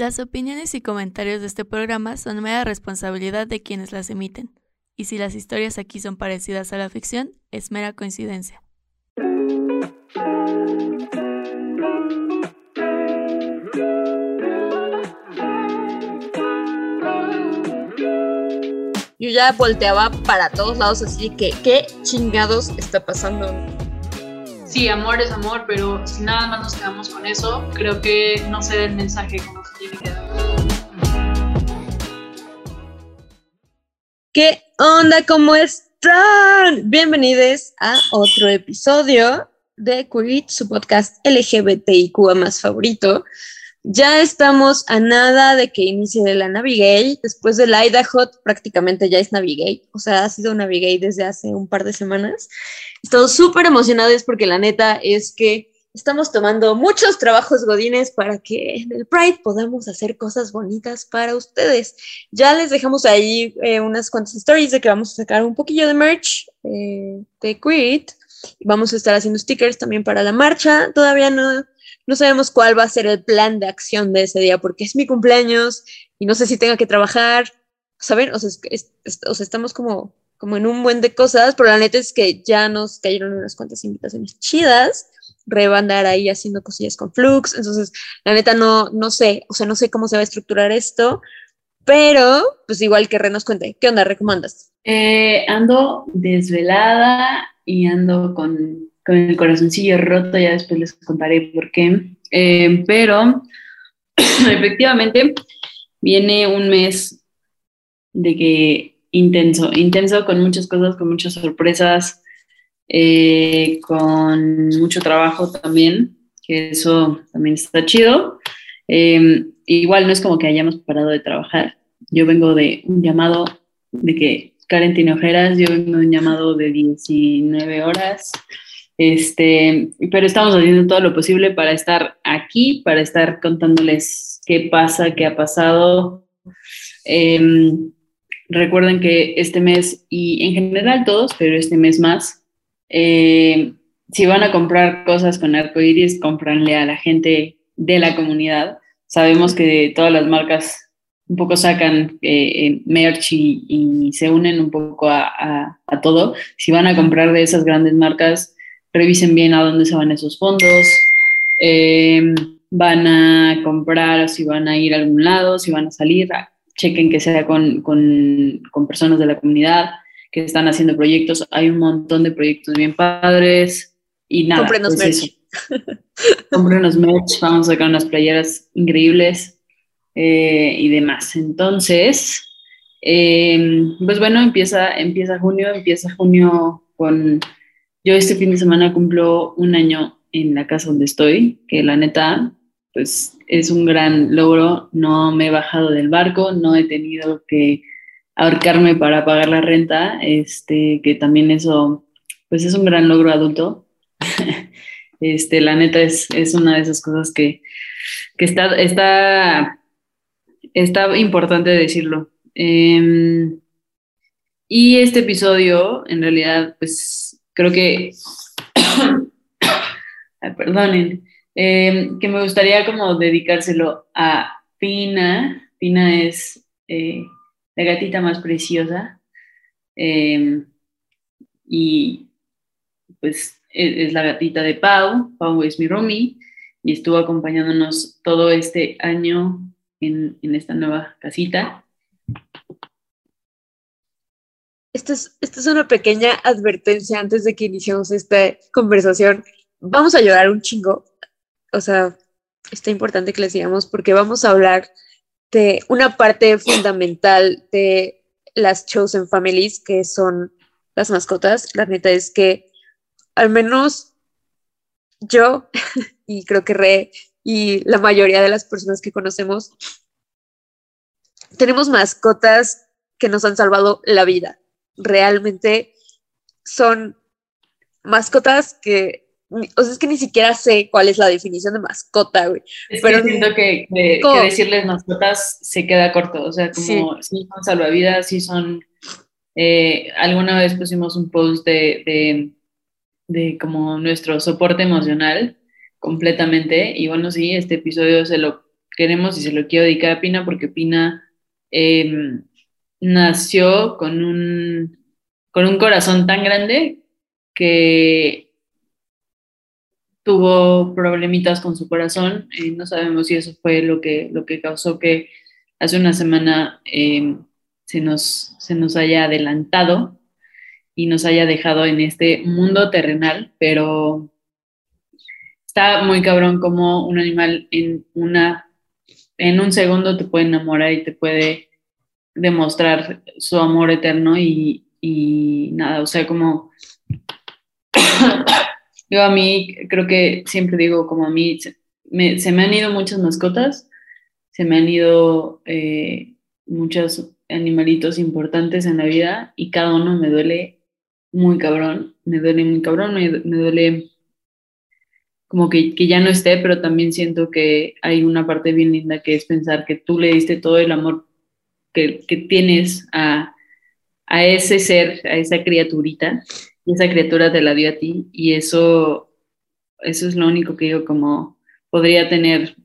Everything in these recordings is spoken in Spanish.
Las opiniones y comentarios de este programa son mera responsabilidad de quienes las emiten, y si las historias aquí son parecidas a la ficción, es mera coincidencia. Yo ya volteaba para todos lados así que, ¿qué chingados está pasando? Sí, amor es amor, pero si nada más nos quedamos con eso, creo que no se da el mensaje como se tiene que dar. ¿Qué onda? ¿Cómo están? Bienvenidos a otro episodio de Quit, su podcast LGBTIQ más favorito. Ya estamos a nada de que inicie la Navigate. Después del Idaho, prácticamente ya es Navigate. O sea, ha sido Navigate desde hace un par de semanas. Estamos súper emocionados porque la neta es que estamos tomando muchos trabajos godines para que en el Pride podamos hacer cosas bonitas para ustedes. Ya les dejamos ahí eh, unas cuantas stories de que vamos a sacar un poquillo de merch eh, de Quit. Vamos a estar haciendo stickers también para la marcha. Todavía no no sabemos cuál va a ser el plan de acción de ese día porque es mi cumpleaños y no sé si tenga que trabajar, ¿saben? O sea, estamos como, como en un buen de cosas, pero la neta es que ya nos cayeron unas cuantas invitaciones chidas. Re va a andar ahí haciendo cosillas con Flux, entonces la neta no, no sé, o sea, no sé cómo se va a estructurar esto, pero pues igual que Re nos cuente, ¿qué onda? ¿Recomandas? Eh, ando desvelada y ando con con el corazoncillo roto, ya después les contaré por qué. Eh, pero efectivamente viene un mes de que intenso, intenso con muchas cosas, con muchas sorpresas, eh, con mucho trabajo también, que eso también está chido. Eh, igual no es como que hayamos parado de trabajar. Yo vengo de un llamado de que Karen tiene yo vengo de un llamado de 19 horas este, pero estamos haciendo todo lo posible para estar aquí, para estar contándoles qué pasa, qué ha pasado. Em, recuerden que este mes, y en general todos, pero este mes más, eh, si van a comprar cosas con arcoíris, cómpranle a la gente de la comunidad. Sabemos que todas las marcas un poco sacan eh, eh, merch y, se unen un poco a, a todo. Si van a comprar de esas grandes marcas, revisen bien a dónde se van esos fondos, eh, van a comprar o si van a ir a algún lado, si van a salir, chequen que sea con, con, con personas de la comunidad que están haciendo proyectos. Hay un montón de proyectos bien padres y nada. Cómprenos pues merch. Cómprenos merch, vamos a sacar unas playeras increíbles eh, y demás. Entonces, eh, pues bueno, empieza, empieza junio, empieza junio con yo este fin de semana cumplo un año en la casa donde estoy, que la neta, pues es un gran logro. No me he bajado del barco, no he tenido que ahorcarme para pagar la renta, este, que también eso, pues es un gran logro adulto. este, la neta es, es una de esas cosas que, que está, está, está importante decirlo. Em, y este episodio, en realidad, pues creo que, perdonen, em, que me gustaría como dedicárselo a Pina. Pina es eh, la gatita más preciosa em, y pues e-, es, la gatita de Pau. Pau es mi roomie y estuvo acompañándonos todo este año en, en esta nueva casita. Esta es, es una pequeña advertencia antes de que iniciemos esta conversación. Vamos a llorar un chingo. O sea, está importante que les digamos porque vamos a hablar de una parte fundamental de las Chosen Families, que son las mascotas. La neta es que al menos yo y creo que Re y la mayoría de las personas que conocemos tenemos mascotas que nos han salvado la vida realmente son mascotas que, o sea, es que ni siquiera sé cuál es la definición de mascota, güey. pero siento que, decirles mascotas se queda corto, o sea, como sí, son salvavidas, sí son... Eh, alguna vez pusimos un post de, de, de como nuestro soporte emocional completamente y bueno, sí, este episodio se lo queremos y se lo quiero dedicar a Pina porque Pina em, nació con un, con un corazón tan grande que tuvo problemitas con su corazón. y no sabemos si eso fue lo que, lo que causó que hace una semana em, se, nos, se nos haya adelantado y nos haya dejado en este mundo terrenal, pero está muy cabrón como un animal en una en un segundo te puede enamorar y te puede demostrar su amor eterno y, y nada, o sea, como yo a mí creo que siempre digo como a mí se me, han ido muchas mascotas, se me han ido eh, muchos animalitos importantes en la vida y cada uno me duele muy cabrón, me duele muy cabrón, me, me duele como que, que, ya no esté, pero también siento que hay una parte bien linda que es pensar que tú le diste todo el amor que, tienes a, a, ese ser, a esa criaturita, y esa criatura te la dio a ti, y eso, eso es lo único que yo como podría tener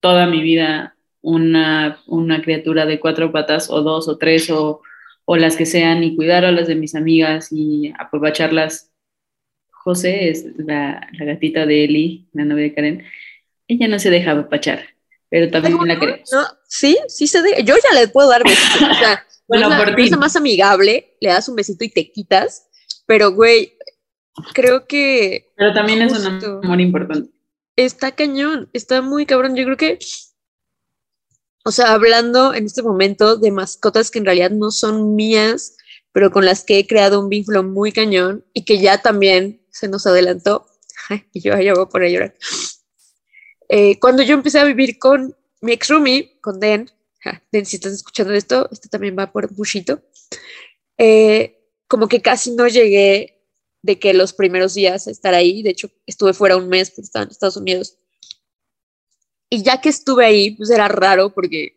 toda mi vida una, una criatura de cuatro patas, o dos, o tres, o, o las que sean, y cuidar a las de mis amigas y aprovecharlas José es la, gatita de Eli, la novia de Karen. Ella no se deja apachar, pero también la queremos. No, sí, sí se deja. Yo ya le puedo dar besitos. O sea, bueno, por ti. más amigable, le das un besito y te quitas. Pero, güey, creo que. Pero también es un amor importante. Está cañón, está muy cabrón. Yo creo que. O sea, hablando en este momento de mascotas que en realidad no son mías, pero con las que he creado un vínculo muy cañón y que ya también se nos adelantó y yo ya voy por ahí llorar. Eh, cuando yo empecé a vivir con mi ex roomie, con Den, Den, si estás escuchando esto, esto también va por Bushito, eh, como que casi no llegué de que los primeros días estar ahí, de hecho estuve fuera un mes porque estaba en Estados Unidos. Y ya que estuve ahí, pues era raro porque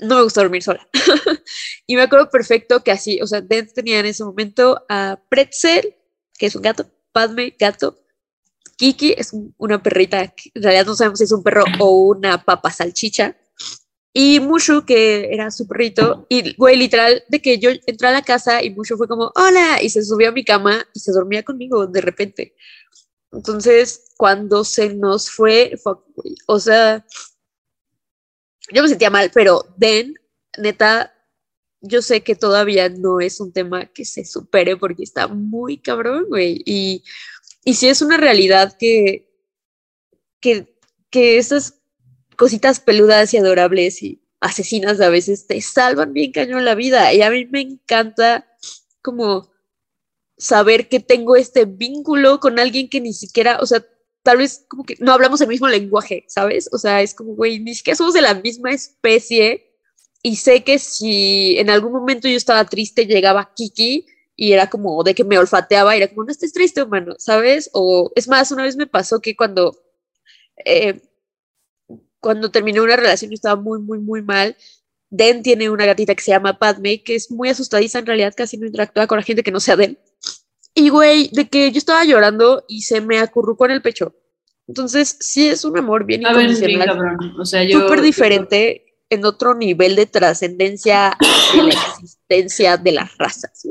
no me gusta dormir sola. y me acuerdo perfecto que así, o sea, Den tenía en ese momento a Pretzel, que es un gato, Padme, gato, Kiki es una perrita, en realidad no sabemos si es un perro o una papa salchicha, y Mushu, que era su perrito, y güey, literal, de que yo entré a la casa y Mushu fue como, hola, y se subió a mi cama y se dormía conmigo de repente. Entonces, cuando se nos fue, o sea, yo me sentía mal, pero Den, neta, yo sé que todavía no es un tema que se supere porque está muy cabrón, güey. Y, y sí es una realidad que, que, que esas cositas peludas y adorables y asesinas a veces te salvan bien cañón la vida. Y a mí me encanta como saber que tengo este vínculo con alguien que ni siquiera, o sea, tal vez como que no hablamos el mismo lenguaje, ¿sabes? O sea, es como, güey, ni siquiera somos de la misma especie y sé que si en algún momento yo estaba triste, llegaba Kiki y era como de que me olfateaba y era como, no estés triste, humano, ¿sabes? O es más, una vez me pasó que cuando, eh, cuando terminé una relación y estaba muy, muy, muy mal, Den tiene una gatita que se llama Padme, que es muy asustadiza, en realidad casi no interactúa con la gente que no sea Den. Y güey, de que yo estaba llorando y se me acurrucó en el pecho. Entonces, sí es un amor bien incondicional. o sea, yo, súper diferente en otro nivel de trascendencia de la existencia de las razas.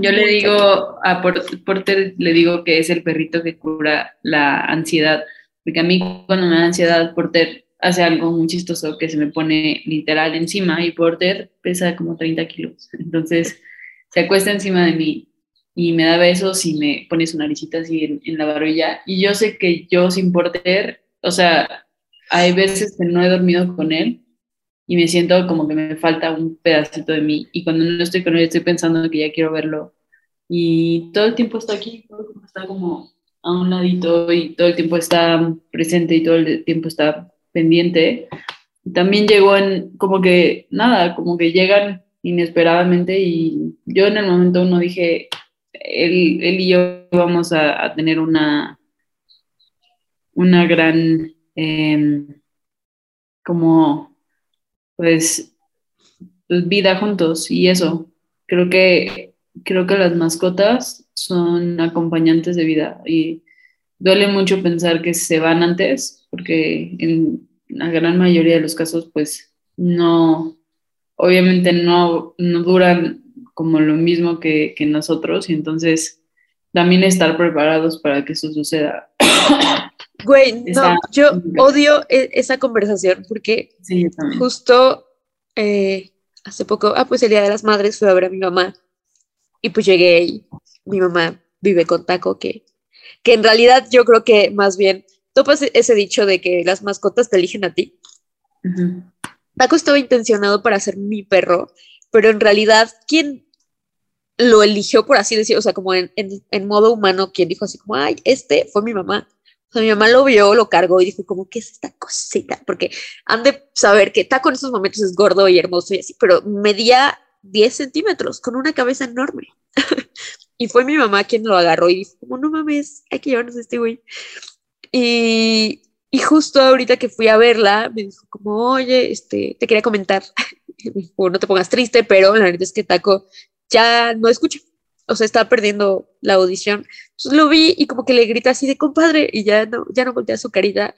Yo le digo a Porter, le digo que es el perrito que cura la ansiedad, porque a mí cuando me da ansiedad, Porter hace algo muy chistoso que se me pone literal encima y Porter pesa como 30 kilos. Entonces se acuesta encima de mí y me da besos y me pone su naricita así en, en la barbilla. Y yo sé que yo sin Porter, o sea, hay veces que no he dormido con él y me siento como que me falta un pedacito de mí. Y cuando no estoy con él, estoy pensando que ya quiero verlo. Y todo el tiempo está aquí, está como a un ladito y todo el tiempo está presente y todo el tiempo está pendiente. También llegó en como que nada, como que llegan inesperadamente y yo en el momento uno dije, él, él y yo vamos a, a tener una, una gran eh, como pues, pues, vida juntos y eso. Creo que, creo que las mascotas son acompañantes de vida y duele mucho pensar que se van antes, porque en, la gran mayoría de los casos, pues no, obviamente no, no duran como lo mismo que, que nosotros y entonces también estar preparados para que eso suceda. Güey, no, yo odio e, esa conversación porque justo eh, hace poco, ah, pues el Día de las Madres fui a ver a mi mamá y pues llegué y mi mamá vive con Taco, que, que en realidad yo creo que más bien topas ese dicho de que las mascotas te eligen a ti. Taco estaba intencionado para ser mi perro, pero en realidad, ¿quién lo eligió, por así decirlo? O sea, como en, en modo humano, quien dijo así como, ay, este fue mi mamá. O sea, mi mamá lo vio, lo cargó y dijo como, ¿qué es esta cosita? Porque han de saber que Taco en esos momentos es gordo y hermoso y así, pero medía 10 centímetros con una cabeza enorme. y fue mi mamá quien lo agarró y dijo como, no mames, hay que llevarnos a este güey. Y, y justo ahorita que fui a verla, me dijo como, oye, este, te quería comentar. no te pongas triste, pero la verdad es que Taco ya no escucha o sea, estaba perdiendo la audición. Entonces lo vi y como que le grita así de compadre y ya no, ya no voltea su carita.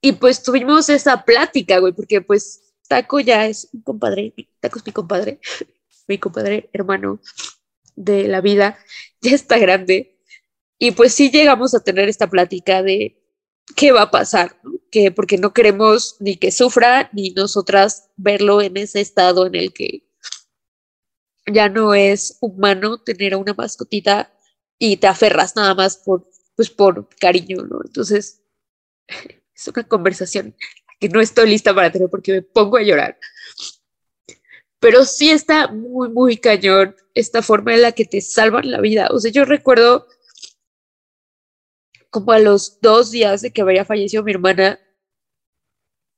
Y pues tuvimos esa plática, güey, porque pues Taco ya es un compadre, Taco es mi compadre, mi compadre hermano de la vida, ya está grande. Y pues sí llegamos a tener esta plática de qué va a pasar, que porque no queremos ni que sufra ni nosotras verlo en ese estado en el que ya no es humano tener a una mascotita y te aferras nada más por, pues por cariño, ¿no? Entonces, es una conversación que no estoy lista para tener porque me pongo a llorar. Pero sí está muy, muy cañón esta forma en la que te salvan la vida. O sea, yo recuerdo como a los dos días de que había fallecido mi hermana,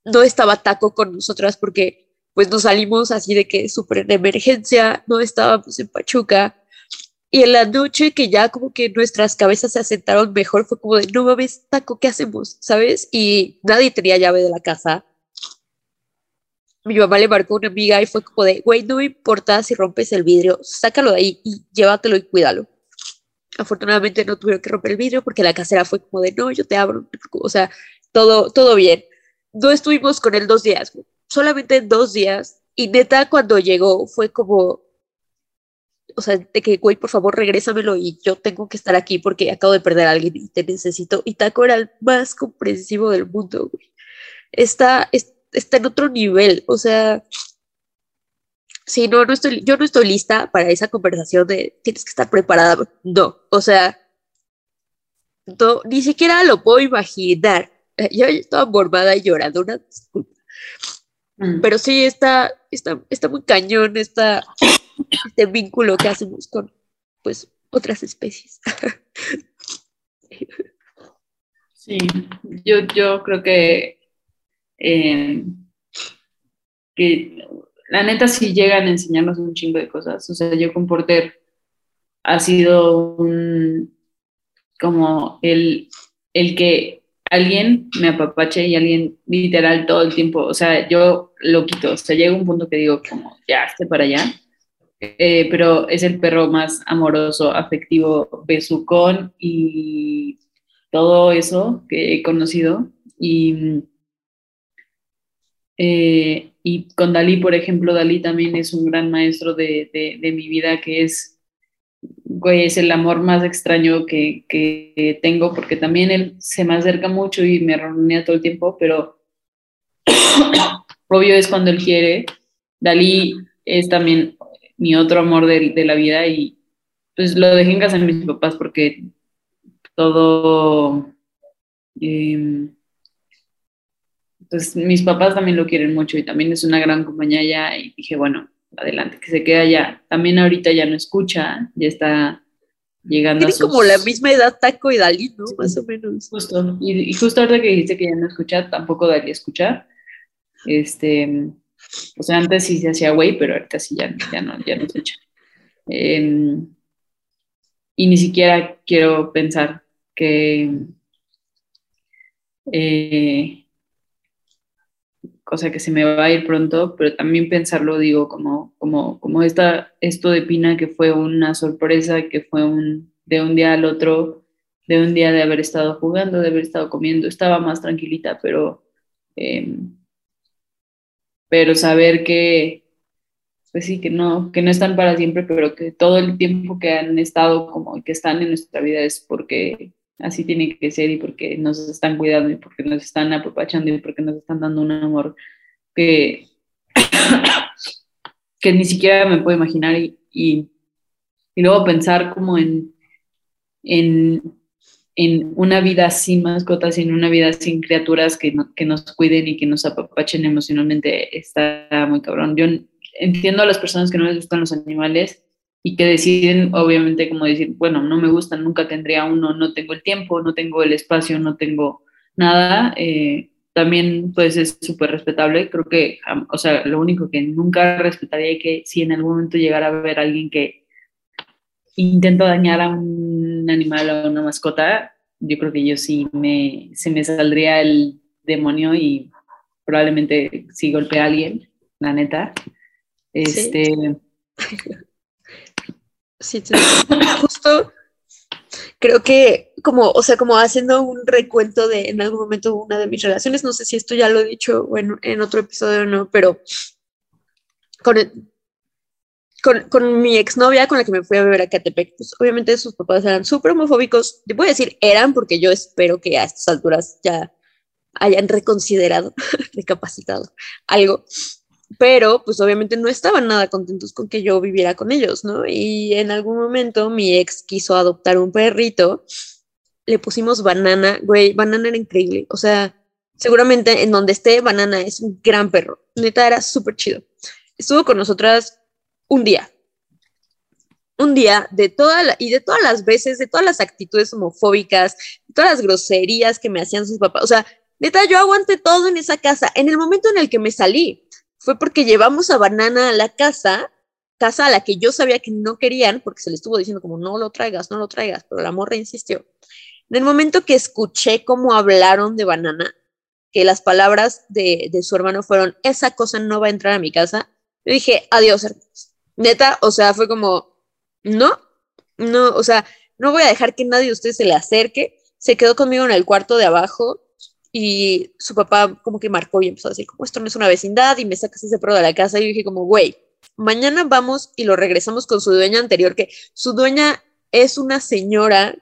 no estaba Taco con nosotras porque pues nos salimos así de que súper de emergencia, no estábamos en Pachuca. Y en la noche que ya como que nuestras cabezas se asentaron mejor, fue como de, no mames, taco, ¿qué hacemos? ¿Sabes? Y nadie tenía llave de la casa. Mi mamá le marcó a una amiga y fue como de, güey, no me importa si rompes el vidrio, sácalo de ahí y llévatelo y cuídalo. Afortunadamente no tuvieron que romper el vidrio porque la casera fue como de, no, yo te abro, o sea, todo, todo bien. No estuvimos con él dos días, solamente dos días. Y neta, cuando llegó, fue como, o sea, de que, güey, por favor, regrésamelo y yo tengo que estar aquí porque acabo de perder a alguien y te necesito. Y Taco era el más comprensivo del mundo, güey. Está, está en otro nivel, o sea, sí, no, no estoy, yo no estoy lista para esa conversación de tienes que estar preparada. No, o sea, no, ni siquiera lo puedo imaginar. Yo estaba mormada y llorando, una disculpa. Mm. Pero sí está, está, está muy cañón esta, este vínculo que hacemos con pues otras especies. Sí, yo, yo creo que, eh, que la neta sí llegan a enseñarnos un chingo de cosas. O sea, yo con Porter ha sido un, como el, el que alguien me apapache y alguien literal todo el tiempo, o sea, yo lo quito, o sea, llega un punto que digo como, ya, esté para allá, eh, pero es el perro más amoroso, afectivo, besucón y todo eso que he conocido. Y, eh, y con Dalí, por ejemplo, Dalí también es un gran maestro de, de, de mi vida, que es güey, es el amor más extraño que, que, tengo, porque también él se me acerca mucho y me reunía todo el tiempo, pero obvio es cuando él quiere. Dalí es también mi otro amor de, de la vida y pues lo dejé en casa de mis papás porque todo, em, pues mis papás también lo quieren mucho y también es una gran compañía ya y dije, bueno, adelante, que se queda ya. También ahorita ya no escucha, ya está llegando Tiene como la misma edad Taco y Dalí, ¿no? Más o menos. Justo, y, justo ahorita que dijiste que ya no escucha, tampoco Dalí escuchar. Este, o sea, antes sí se hacía güey, pero ahorita sí ya, ya, no, ya no escucha. Em, y ni siquiera quiero pensar que eh, cosa que se me va a ir pronto, pero también pensarlo, digo, como, como, como esta, esto de Pina, que fue una sorpresa, que fue un, de un día al otro, de un día de haber estado jugando, de haber estado comiendo, estaba más tranquilita, pero Em, pero saber que, pues sí, que no, que no están para siempre, pero que todo el tiempo que han estado como que están en nuestra vida es porque así tiene que ser y porque nos están cuidando y porque nos están apapachando y porque nos están dando un amor que, que ni siquiera me puedo imaginar y, y, luego pensar como en, en, en, una vida sin mascotas y en una vida sin criaturas que, que nos cuiden y que nos apapachen emocionalmente está muy cabrón. Yo entiendo a las personas que no les gustan los animales y que deciden, obviamente, como decir, bueno, no me gustan, nunca tendría uno, no tengo el tiempo, no tengo el espacio, no tengo nada, eh, también pues es súper respetable. Creo que, o sea, lo único que nunca respetaría es que si en algún momento llegara a ver a alguien que intenta dañar a un animal o una mascota, yo creo que yo sí me, se me saldría el demonio y probablemente sí golpea a alguien, la neta. Este... Sí, justo creo que como, o sea, como haciendo un recuento de en algún momento una de mis relaciones, no sé si esto ya lo he dicho en, en otro episodio o no, pero con, con, con, mi exnovia con la que me fui a beber a Catepec, pues obviamente sus papás eran súper homofóbicos, te puedo decir eran porque yo espero que a estas alturas ya hayan reconsiderado, recapacitado algo, pero pues obviamente no estaban nada contentos con que yo viviera con ellos, ¿no? Y en algún momento mi ex quiso adoptar un perrito, le pusimos banana, güey, banana era increíble, o sea, seguramente en donde esté, banana es un gran perro, neta era súper chido. Estuvo con nosotras un día, un día de toda la, y de todas las veces, de todas las actitudes homofóbicas, de todas las groserías que me hacían sus papás, o sea, neta, yo aguanté todo en esa casa. En el momento en el que me salí, fue porque llevamos a Banana a la casa, casa a la que yo sabía que no querían, porque se le estuvo diciendo como, no lo traigas, no lo traigas, pero la morra insistió. En el momento que escuché cómo hablaron de Banana, que las palabras de, de su hermano fueron, esa cosa no va a entrar a mi casa, yo dije, adiós, hermanos. Neta, o sea, fue como, no, no, o sea, no voy a dejar que nadie de ustedes se le acerque. Se quedó conmigo en el cuarto de abajo, y su papá como que marcó y empezó a decir, como esto no es una vecindad y me sacas ese perro de la casa. Y yo dije como, güey, mañana vamos y lo regresamos con su dueña anterior, que su dueña es una señora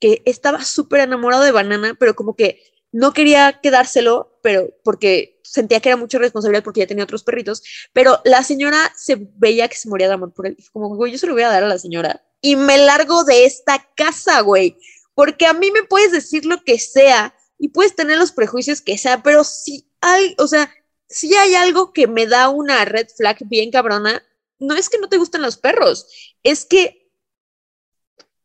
que estaba súper enamorada de Banana, pero como que no quería quedárselo, pero porque sentía que era mucha responsabilidad porque ya tenía otros perritos, pero la señora se veía que se moría de amor por él. Como, güey, yo se lo voy a dar a la señora y me largo de esta casa, güey, porque a mí me puedes decir lo que sea, y puedes tener los prejuicios que sea, pero si hay, o sea, si hay algo que me da una red flag bien cabrona, no es que no te gusten los perros, es que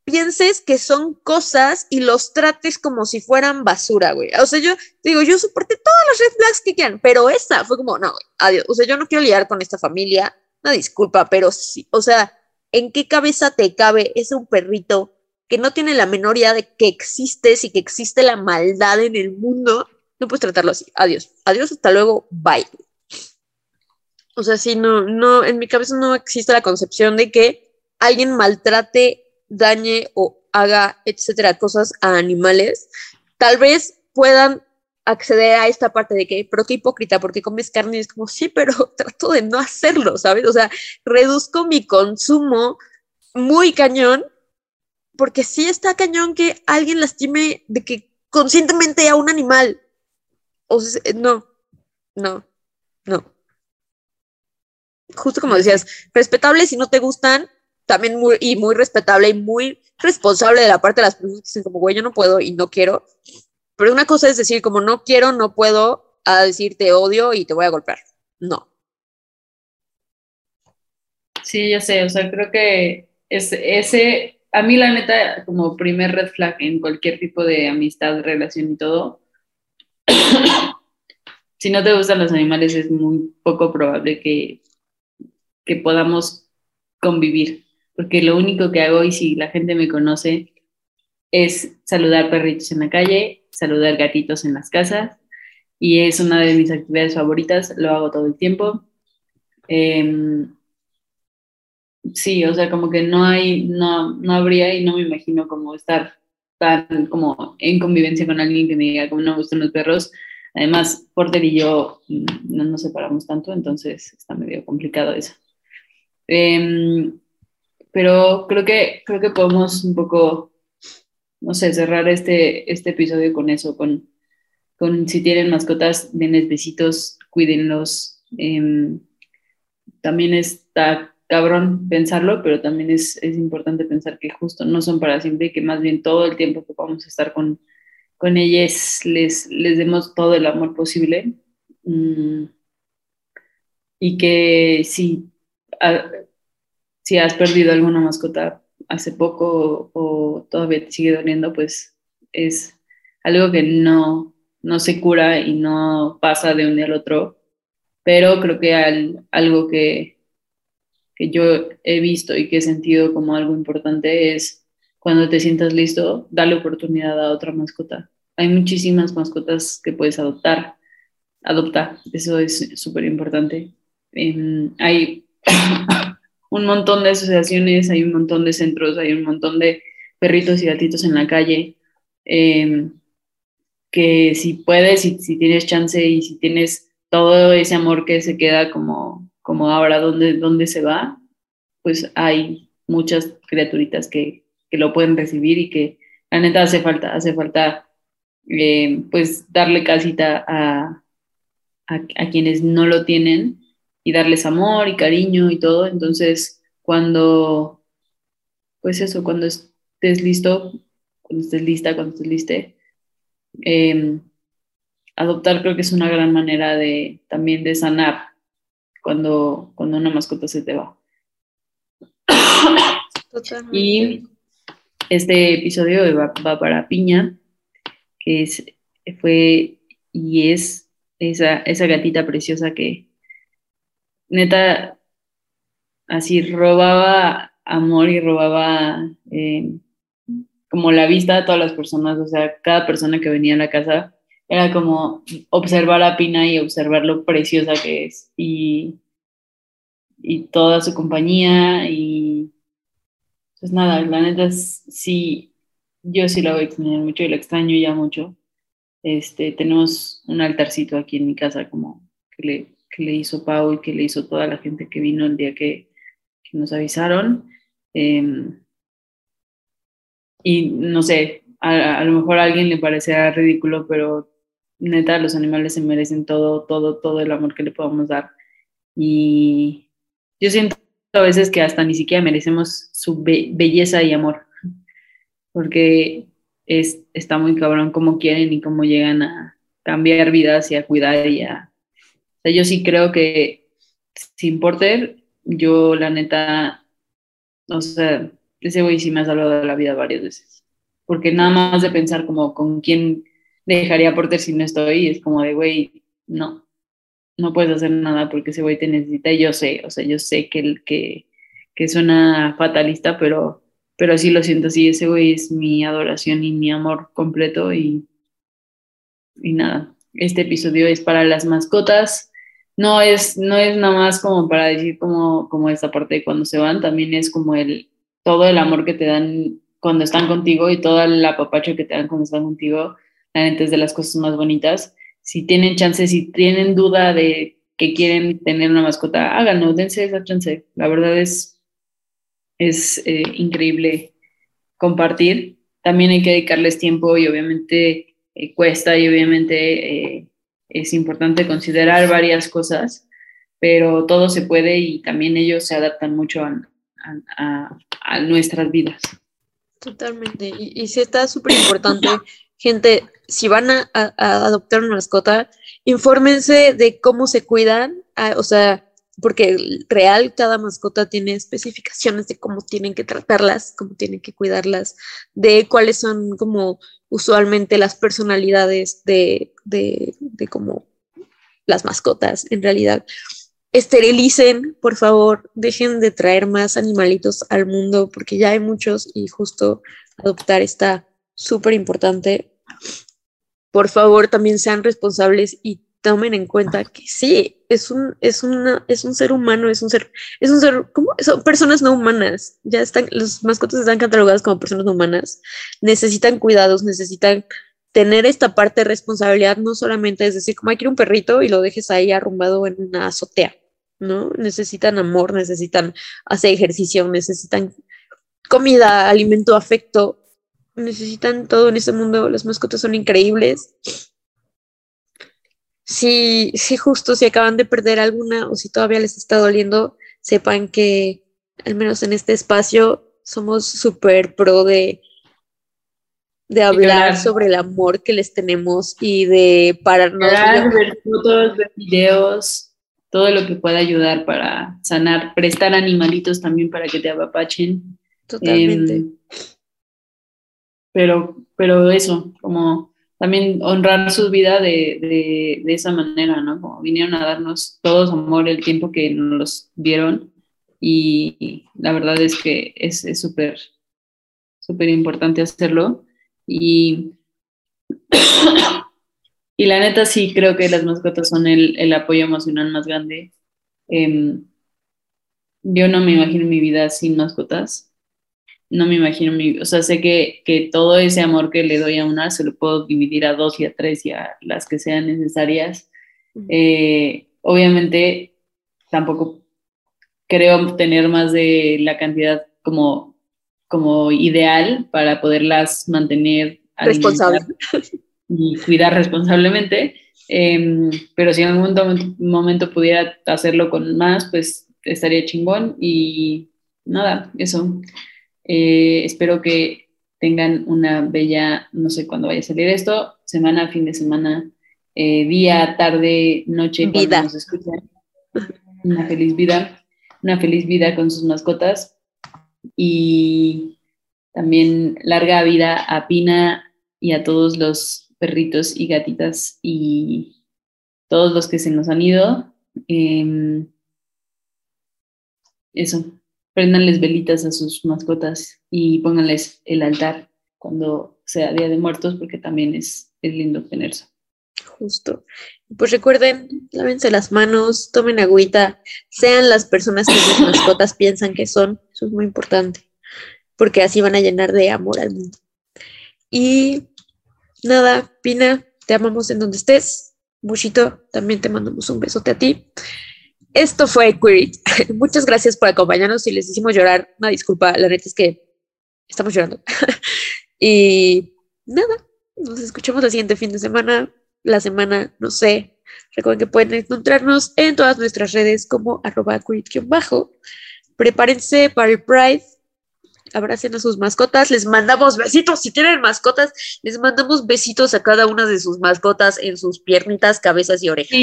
pienses que son cosas y los trates como si fueran basura, güey. O sea, yo digo, yo soporté todas las red flags que quieran, pero esa fue como, no, adiós. O sea, yo no quiero liar con esta familia, una disculpa, pero sí, o sea, ¿en qué cabeza te cabe ese un perrito que no tiene la menor idea de que existes y que existe la maldad en el mundo, no puedes tratarlo así. Adiós. Adiós, hasta luego. Bye. O sea, sí, no, no, en mi cabeza no existe la concepción de que alguien maltrate, dañe o haga, etcétera, cosas a animales. Tal vez puedan acceder a esta parte de que, pero qué hipócrita, porque comes carne y es como, sí, pero trato de no hacerlo, ¿sabes? O sea, reduzco mi consumo muy cañón porque sí está cañón que alguien lastime de que conscientemente a un animal. O sea, no, no, no. Justo como decías, respetable si no te gustan, también muy, y muy respetable y muy responsable de la parte de las personas que dicen como, güey, yo no puedo y no quiero. Pero una cosa es decir como no quiero, no puedo, a decir te odio y te voy a golpear. No. Sí, ya sé, o sea, creo que es, ese a mí la neta, como primer red flag en cualquier tipo de amistad, relación y todo, si no te gustan los animales es muy poco probable que, que podamos convivir, porque lo único que hago y si la gente me conoce es saludar perritos en la calle, saludar gatitos en las casas y es una de mis actividades favoritas, lo hago todo el tiempo. Eh, sí, o sea, como que no hay, no, no habría y no me imagino como estar tan como en convivencia con alguien que me diga como no me gustan los perros, Además, Porter y yo mm, no nos separamos tanto, entonces está medio complicado eso. Em, pero creo que, creo que podemos un poco, no sé, cerrar este, este episodio con eso, con, con si tienen mascotas, denles besitos, cuídenlos. Em, también está cabrón pensarlo, pero también es, es, importante pensar que justo no son para siempre y que más bien todo el tiempo que vamos a estar con, con ellas les, les demos todo el amor posible. Mm, y que si si has perdido alguna mascota hace poco o, todavía te sigue doliendo, pues es algo que no, no se cura y no pasa de un día al otro. Pero creo que algo que, que yo he visto y que he sentido como algo importante es cuando te sientas listo, dale oportunidad a otra mascota. Hay muchísimas mascotas que puedes adoptar. Adopta, eso es súper importante. Em, hay un montón de asociaciones, hay un montón de centros, hay un montón de perritos y gatitos en la calle, em, que si puedes, si, si, tienes chance y si tienes todo ese amor que se queda como, como ahora, ¿dónde, ¿dónde se va? Pues hay muchas criaturitas que, que lo pueden recibir y que la neta hace falta, hace falta em, pues darle casita a, a, a quienes no lo tienen y darles amor y cariño y todo. Entonces, cuando, pues eso, cuando estés listo, cuando estés lista, cuando estés liste, em, adoptar creo que es una gran manera de también de sanar cuando, cuando una mascota se te va. Y este episodio va, va, para Piña, que es, fue y es esa, esa gatita preciosa que, neta, así robaba amor y robaba eh, como la vista de todas las personas, o sea, cada persona que venía a la casa era como observar a Pina y observar lo preciosa que es y, y toda su compañía y pues nada, la neta sí, yo sí la voy a extrañar mucho y la extraño ya mucho. Este, tenemos un altarcito aquí en mi casa como que le que le hizo Pau y que le hizo toda la gente que vino el día que, nos avisaron. Em, y no sé, a, lo mejor a alguien le parecerá ridículo, pero neta, los animales se merecen todo, todo, todo el amor que le podamos dar. Y yo siento a veces que hasta ni siquiera merecemos su belleza y amor, porque es, está muy cabrón cómo quieren y cómo llegan a cambiar vidas y a cuidar y a sea, yo sí creo que sin Porter, yo la neta, o sea, ese güey sí me ha salvado la vida varias veces. Porque nada más de pensar como con quién dejaría Porter si no estoy, es como de, güey, no, no puedes hacer nada porque ese güey te necesita. Y yo sé, o sea, yo sé que, que, que suena fatalista, pero, pero sí lo siento así, ese güey es mi adoración y mi amor completo y, y nada, este episodio es para las mascotas, no es, no es nada más como para decir como, como esta parte de cuando se van, también es como el, todo el amor que te dan cuando están contigo y todo el apapacho que te dan cuando están contigo, la de las cosas más bonitas. Si tienen chance, si tienen duda de que quieren tener una mascota, háganlo, dense esa chance. La verdad es, es eh, increíble compartir. También hay que dedicarles tiempo y obviamente eh, cuesta y obviamente eh, es importante considerar varias cosas, pero todo se puede y también ellos se adaptan mucho a, nuestras vidas. Totalmente, y, y sí está súper importante, gente, si van a, adoptar una mascota, infórmense de cómo se cuidan, o sea, porque real cada mascota tiene especificaciones de cómo tienen que tratarlas, cómo tienen que cuidarlas, de cuáles son como usualmente las personalidades de, de, de como las mascotas en realidad. Esterilicen, por favor, dejen de traer más animalitos al mundo porque ya hay muchos y justo adoptar está súper importante. Por favor, también sean responsables y tomen en cuenta que sí, es un, es una, es un ser humano, es un ser, es un ser, ¿cómo? Son personas no humanas. Ya están, los mascotas están catalogadas como personas no humanas. Necesitan cuidados, necesitan tener esta parte de responsabilidad no solamente es decir, como hay que un perrito y lo dejes ahí arrumbado en una azotea, ¿no? Necesitan amor, necesitan hacer ejercicio, necesitan comida, alimento, afecto, necesitan todo en este mundo. Las mascotas son increíbles. Si, si justo si acaban de perder alguna o si todavía les está doliendo, sepan que al menos en este espacio somos súper pro de de hablar sobre el amor que les tenemos y de pararnos. ver fotos, ver videos, todo lo que pueda ayudar para sanar, prestar animalitos también para que te apapachen. Totalmente. Em, pero, pero eso, como también honrar su vida de, de, esa manera, ¿no? Como vinieron a darnos todos amor el tiempo que nos dieron y la verdad es que es súper, súper importante hacerlo. Y, y la neta sí creo que las mascotas son el, el apoyo emocional más grande. Em, yo no me imagino mi vida sin mascotas. No me imagino mi, o sea, sé que, que, todo ese amor que le doy a una se lo puedo dividir a dos y a tres y a las que sean necesarias. Eh, obviamente, tampoco creo tener más de la cantidad como como ideal para poderlas mantener responsable y cuidar responsablemente. Em, pero si en algún momento, pudiera hacerlo con más, pues estaría chingón. Y nada, eso. Eh, espero que tengan una bella, no sé cuándo vaya a salir esto, semana, fin de semana, eh, día, tarde, noche, vida. nos escuchan. Una feliz vida, una feliz vida con sus mascotas y también larga vida a Pina y a todos los perritos y gatitas y todos los que se nos han ido. Em, eso, prendanles velitas a sus mascotas y pónganles el altar cuando sea Día de Muertos porque también es, es lindo tenerse. Justo. Pues recuerden, lávense las manos, tomen agüita, sean las personas que sus mascotas piensan que son, eso es muy importante, porque así van a llenar de amor al mundo. Y nada, Pina, te amamos en donde estés. Bushito, también te mandamos un besote a ti. Esto fue Query. Muchas gracias por acompañarnos y les hicimos llorar. Una disculpa, la neta es que estamos llorando. y nada, nos escuchamos el siguiente fin de semana la semana, no sé. Recuerden que pueden encontrarnos en todas nuestras redes como arroba bajo Prepárense para el Pride. Abracen a sus mascotas. Les mandamos besitos. Si tienen mascotas, les mandamos besitos a cada una de sus mascotas en sus piernitas, cabezas y orejas.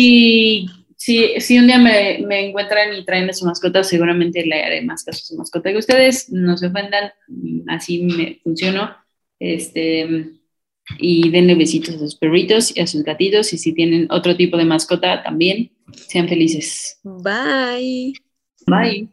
Si, si un día me, me encuentran y traen a su mascota, seguramente le haré más caso a su mascota. Que ustedes no se ofendan, así me funciono. Este y denle besitos a sus perritos y a sus gatitos y si tienen otro tipo de mascota también, sean felices. Bye. Bye.